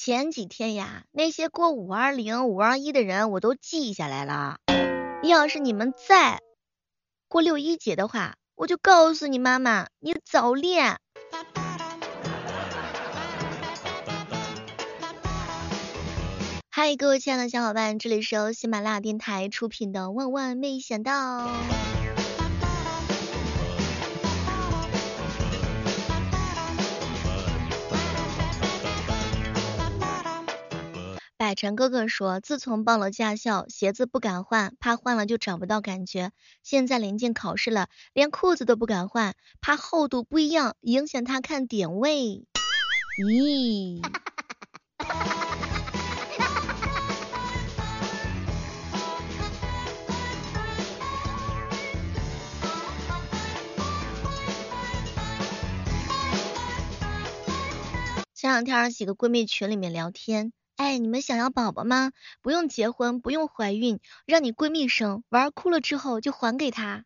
前几天呀，那些过五二零、五二一的人我都记下来了。要是你们再过六一节的话，我就告诉你妈妈，你早恋。嗨，各位亲爱的小伙伴，这里是由喜马拉雅电台出品的《万万没想到》。百晨哥哥说，自从报了驾校，鞋子不敢换，怕换了就找不到感觉。现在临近考试了，连裤子都不敢换，怕厚度不一样影响他看点位。咦？前两天几个闺蜜群里面聊天。哎，你们想要宝宝吗？不用结婚，不用怀孕，让你闺蜜生，玩哭了之后就还给她。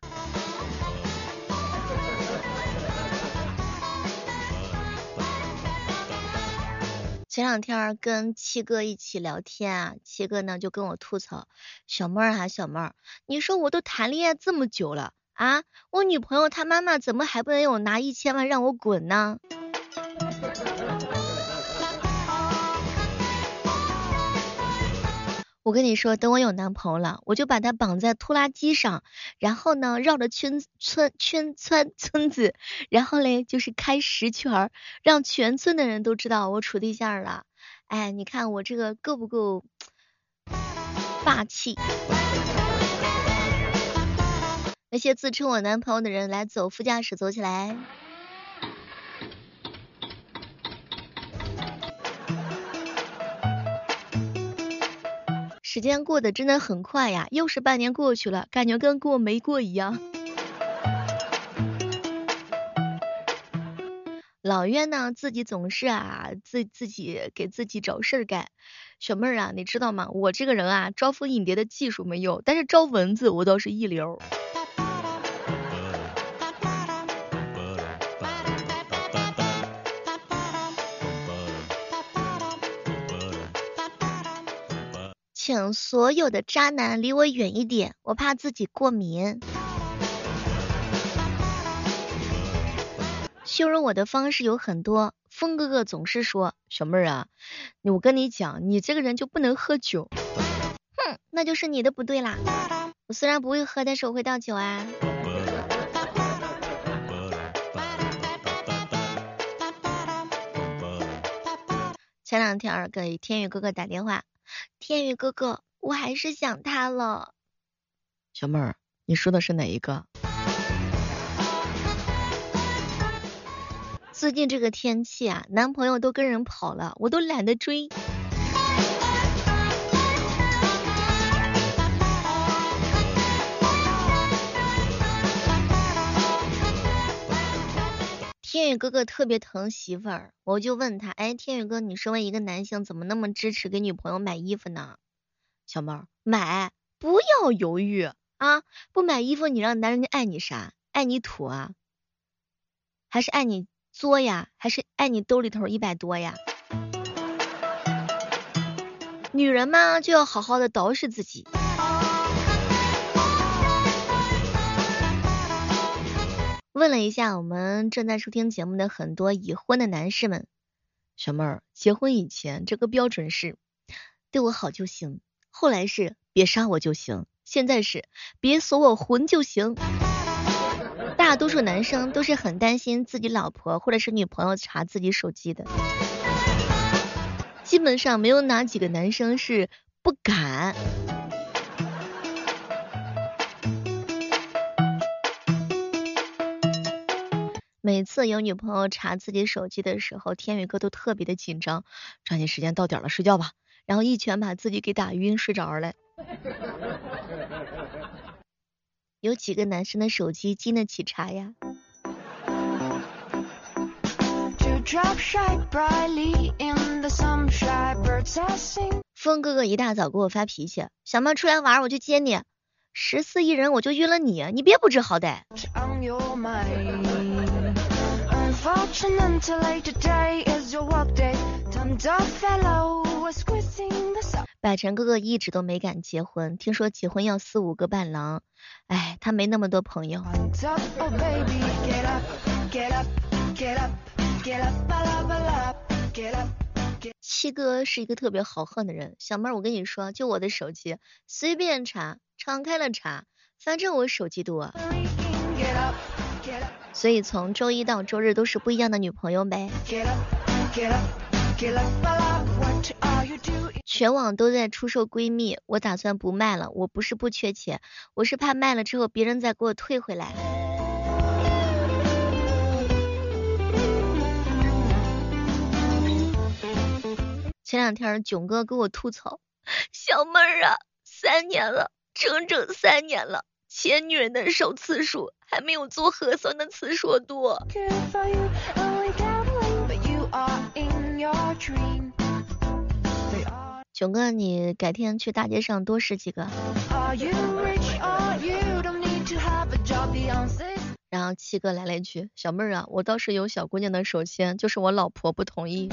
前两天跟七哥一起聊天啊，七哥呢就跟我吐槽，小妹儿啊小妹儿，你说我都谈恋爱这么久了啊，我女朋友她妈妈怎么还不能有拿一千万让我滚呢？我跟你说，等我有男朋友了，我就把他绑在拖拉机上，然后呢，绕着圈村圈村村子，然后嘞就是开十圈，让全村的人都知道我处对象了。哎，你看我这个够不够霸气？那些自称我男朋友的人来走副驾驶，走起来。时间过得真的很快呀，又是半年过去了，感觉跟过没过一样。老冤呢，自己总是啊，自自己给自己找事儿干。小妹儿啊，你知道吗？我这个人啊，招蜂引蝶的技术没有，但是招蚊子我倒是一流。请所有的渣男离我远一点，我怕自己过敏。形容我的方式有很多，风哥哥总是说小妹儿啊，我跟你讲，你这个人就不能喝酒。哼，那就是你的不对啦。我虽然不会喝，但是我会倒酒啊。前两天给天宇哥哥打电话。天宇哥哥，我还是想他了。小妹儿，你说的是哪一个？最近这个天气啊，男朋友都跟人跑了，我都懒得追。天宇哥哥特别疼媳妇儿，我就问他，哎，天宇哥，你身为一个男性，怎么那么支持给女朋友买衣服呢？小猫，买，不要犹豫啊！不买衣服，你让男人爱你啥？爱你土啊？还是爱你作呀？还是爱你兜里头一百多呀？女人嘛，就要好好的捯饬自己。问了一下我们正在收听节目的很多已婚的男士们，小妹儿，结婚以前这个标准是对我好就行，后来是别杀我就行，现在是别锁我魂就行。大多数男生都是很担心自己老婆或者是女朋友查自己手机的，基本上没有哪几个男生是不敢。每次有女朋友查自己手机的时候，天宇哥都特别的紧张，抓紧时间到点了睡觉吧，然后一拳把自己给打晕睡着了。有几个男生的手机经得起查呀？风哥哥一大早给我发脾气，小猫出来玩我就接你，十四亿人我就晕了你，你别不知好歹。百辰哥哥一直都没敢结婚，听说结婚要四五个伴郎，哎，他没那么多朋友。七哥是一个特别豪横的人，小妹儿，我跟你说，就我的手机，随便查，敞开了查，反正我手机多。所以从周一到周日都是不一样的女朋友呗。全网都在出售闺蜜，我打算不卖了。我不是不缺钱，我是怕卖了之后别人再给我退回来。前两天囧哥给我吐槽，小妹儿啊，三年了，整整三年了，牵女人的手次数还没有做核酸的次数多。囧哥，你改天去大街上多试几个。然后七哥来了一句，小妹儿啊，我倒是有小姑娘的手签，就是我老婆不同意。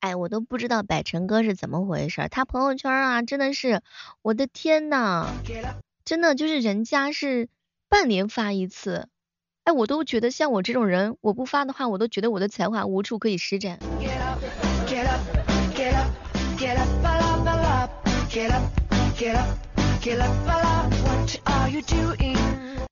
哎，我都不知道百辰哥是怎么回事，他朋友圈啊，真的是，我的天呐，真的就是人家是半年发一次，哎，我都觉得像我这种人，我不发的话，我都觉得我的才华无处可以施展。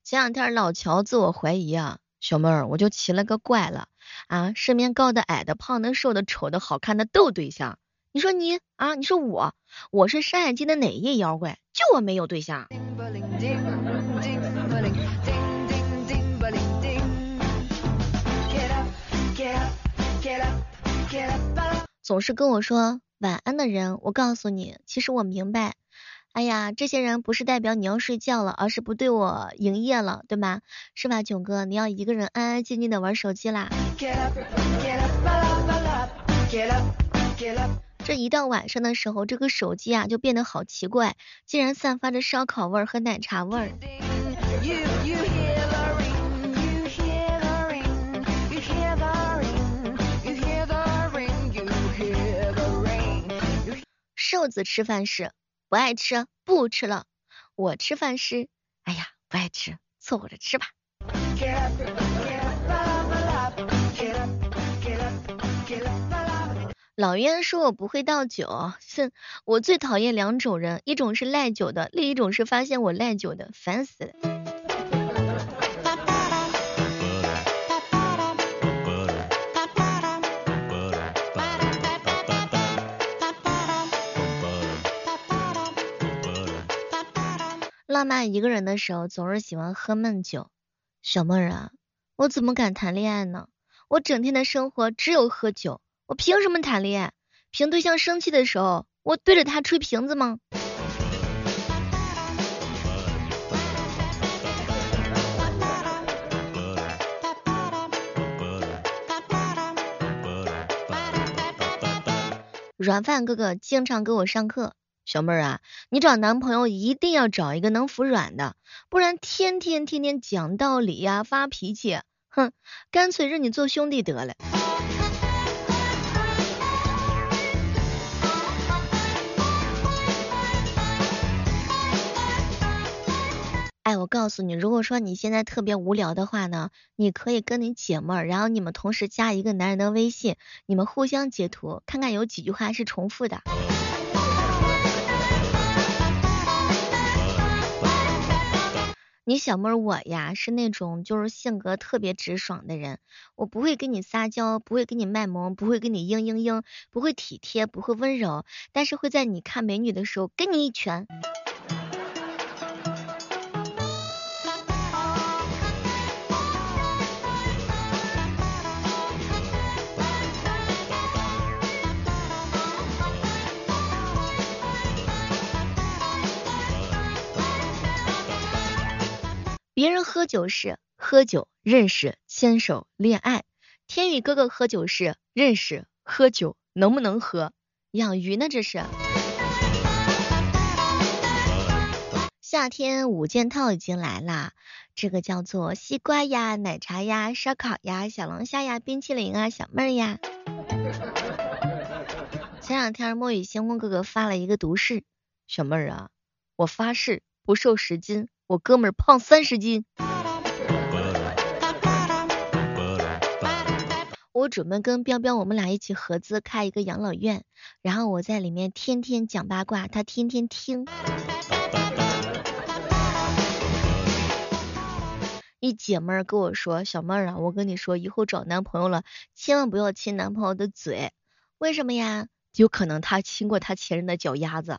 前两天老乔自我怀疑啊。小妹儿，我就奇了个怪了啊！身边高的、矮的、胖的、瘦的、丑的、好看的都有对象，你说你啊？你说我，我是山海经的哪一妖怪？就我没有对象。总是跟我说晚安的人，我告诉你，其实我明白。哎呀，这些人不是代表你要睡觉了，而是不对我营业了，对吗？是吧，囧哥？你要一个人安安静静的玩手机啦。这一到晚上的时候，这个手机啊就变得好奇怪，竟然散发着烧烤味儿和奶茶味儿。瘦子吃饭时。不爱吃，不吃了。我吃饭是，哎呀，不爱吃，凑合着吃吧。老冤说我不会倒酒，哼，我最讨厌两种人，一种是赖酒的，另一种是发现我赖酒的，烦死了。爸妈一个人的时候总是喜欢喝闷酒，小妹儿啊，我怎么敢谈恋爱呢？我整天的生活只有喝酒，我凭什么谈恋爱？凭对象生气的时候，我对着他吹瓶子吗？软饭哥哥经常给我上课。小妹儿啊，你找男朋友一定要找一个能服软的，不然天天天天讲道理呀、发脾气，哼，干脆认你做兄弟得了。哎，我告诉你，如果说你现在特别无聊的话呢，你可以跟你姐妹儿，然后你们同时加一个男人的微信，你们互相截图，看看有几句话是重复的。你小妹儿我呀是那种就是性格特别直爽的人，我不会跟你撒娇，不会跟你卖萌，不会跟你嘤嘤嘤，不会体贴，不会温柔，但是会在你看美女的时候给你一拳。别人喝酒是喝酒认识牵手恋爱，天宇哥哥喝酒是认识喝酒能不能喝养鱼呢？这是夏天五件套已经来啦，这个叫做西瓜呀、奶茶呀、烧烤呀、小龙虾呀、冰淇淋啊、小妹儿呀。前两天墨雨星空哥哥发了一个毒誓，小妹儿啊，我发誓不瘦十斤，我哥们儿胖三十斤。我准备跟彪彪我们俩一起合资开一个养老院，然后我在里面天天讲八卦，他天天听。一姐妹儿跟我说，小妹儿啊，我跟你说，以后找男朋友了，千万不要亲男朋友的嘴，为什么呀？有可能他亲过他前任的脚丫子。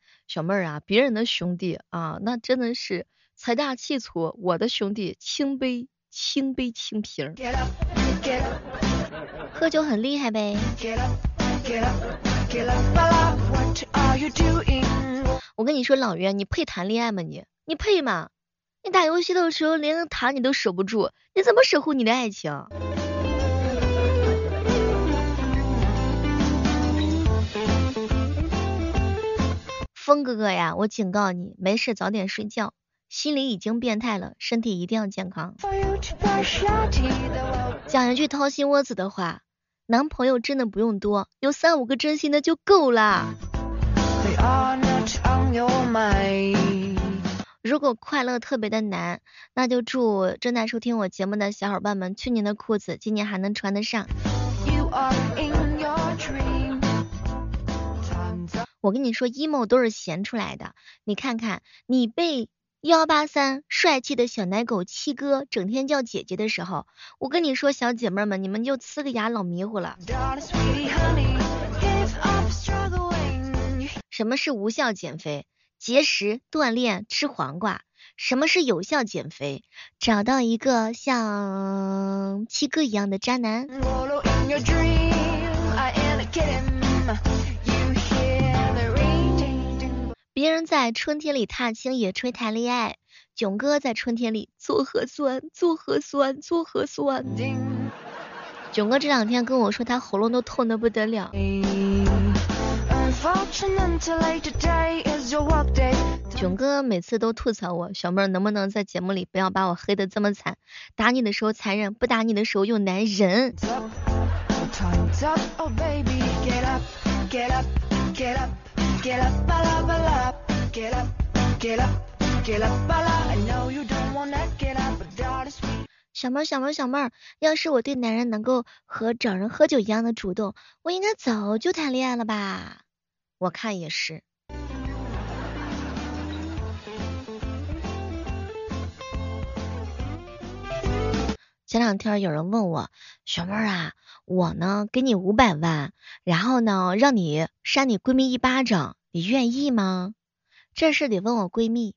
小妹儿啊，别人的兄弟啊，那真的是财大气粗，我的兄弟清杯清杯清瓶。喝酒很厉害呗。我跟你说，老袁，你配谈恋爱吗？你你配吗？你打游戏的时候连个塔你都守不住，你怎么守护你的爱情？风哥哥呀，我警告你，没事早点睡觉。心里已经变态了，身体一定要健康。讲一句掏心窝子的话，男朋友真的不用多，有三五个真心的就够了。如果快乐特别的难，那就祝正在收听我节目的小伙伴们，去年的裤子今年还能穿得上。You are in 我跟你说，emo 都是闲出来的，你看看你被。幺八三帅气的小奶狗七哥整天叫姐姐的时候，我跟你说，小姐妹们，你们就呲个牙老迷糊了。什么是无效减肥？节食、锻炼、吃黄瓜。什么是有效减肥？找到一个像七哥一样的渣男。在春天里踏青野炊谈恋爱，囧哥在春天里做核酸做核酸做核酸。囧哥这两天跟我说他喉咙都痛的不得了。囧哥每次都吐槽我，小妹儿能不能在节目里不要把我黑的这么惨？打你的时候残忍，不打你的时候又难忍。小妹儿，小妹儿，小妹儿，要是我对男人能够和找人喝酒一样的主动，我应该早就谈恋爱了吧？我看也是。前两天有人问我，小妹儿啊，我呢给你五百万，然后呢让你扇你闺蜜一巴掌，你愿意吗？这事得问我闺蜜。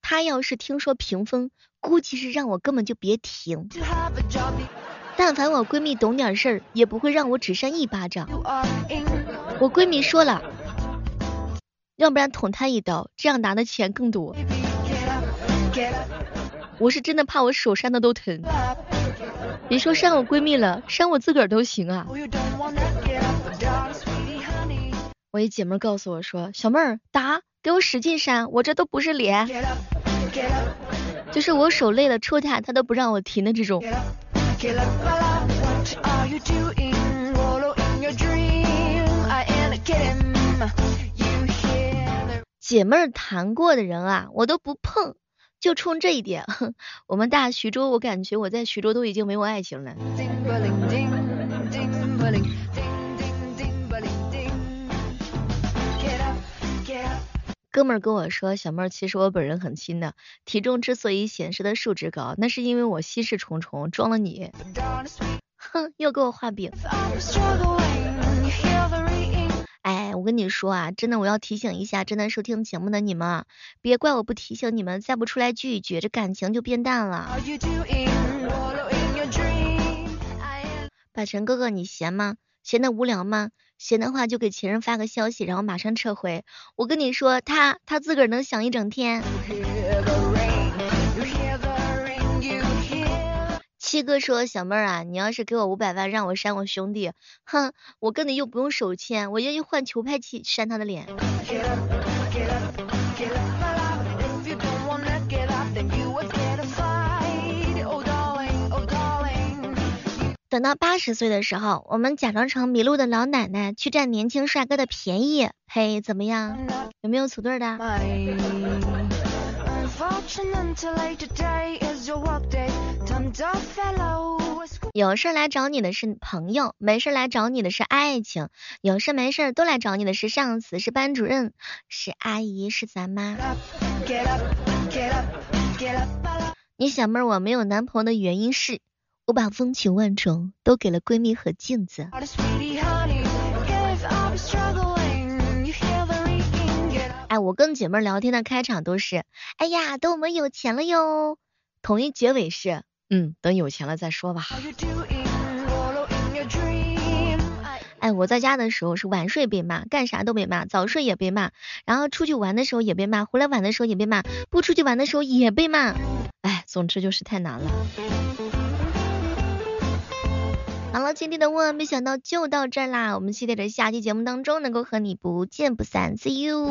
她要是听说平分，估计是让我根本就别停。但凡我闺蜜懂点事儿，也不会让我只扇一巴掌。我闺蜜说了，要不然捅她一刀，这样拿的钱更多。我是真的怕我手扇的都疼，别说扇我闺蜜了，扇我自个儿都行啊。我一姐妹告诉我说，小妹儿打，给我使劲扇，我这都不是脸，就是我手累了抽她，她都不让我停的这种。姐妹儿谈过的人啊，我都不碰。就冲这一点，我们大徐州，我感觉我在徐州都已经没有爱情了。哥们儿跟我说，小妹儿，其实我本人很轻的，体重之所以显示的数值高，那是因为我心事重重，装了你。哼，又给我画饼。哎我跟你说啊，真的，我要提醒一下正在收听节目的你们，别怪我不提醒你们，再不出来聚一聚，这感情就变淡了。百晨哥哥，你闲吗？闲的无聊吗？闲的话就给前任发个消息，然后马上撤回。我跟你说，他他自个儿能想一整天。七哥说：“小妹儿啊，你要是给我五百万，让我删我兄弟，哼，我跟你又不用手牵，我愿意换球拍去扇他的脸。”等到八十岁的时候，我们假装成迷路的老奶奶去占年轻帅哥的便宜，嘿，怎么样？有没有组队的？有事来找你的是朋友，没事来找你的是爱情，有事没事都来找你的是上司，是班主任，是阿姨，是咱妈。你小妹儿，我没有男朋友的原因是，我把风情万种都给了闺蜜和镜子。哎，我跟姐妹聊天的开场都是，哎呀，等我们有钱了哟。统一结尾是，嗯，等有钱了再说吧。哎，我在家的时候是晚睡被骂，干啥都被骂，早睡也被骂，然后出去玩的时候也被骂，回来晚的时候也被骂，不出去玩的时候也被骂。哎，总之就是太难了。好了，今天的万万没想到就到这啦，我们期待着下期节目当中能够和你不见不散，See you。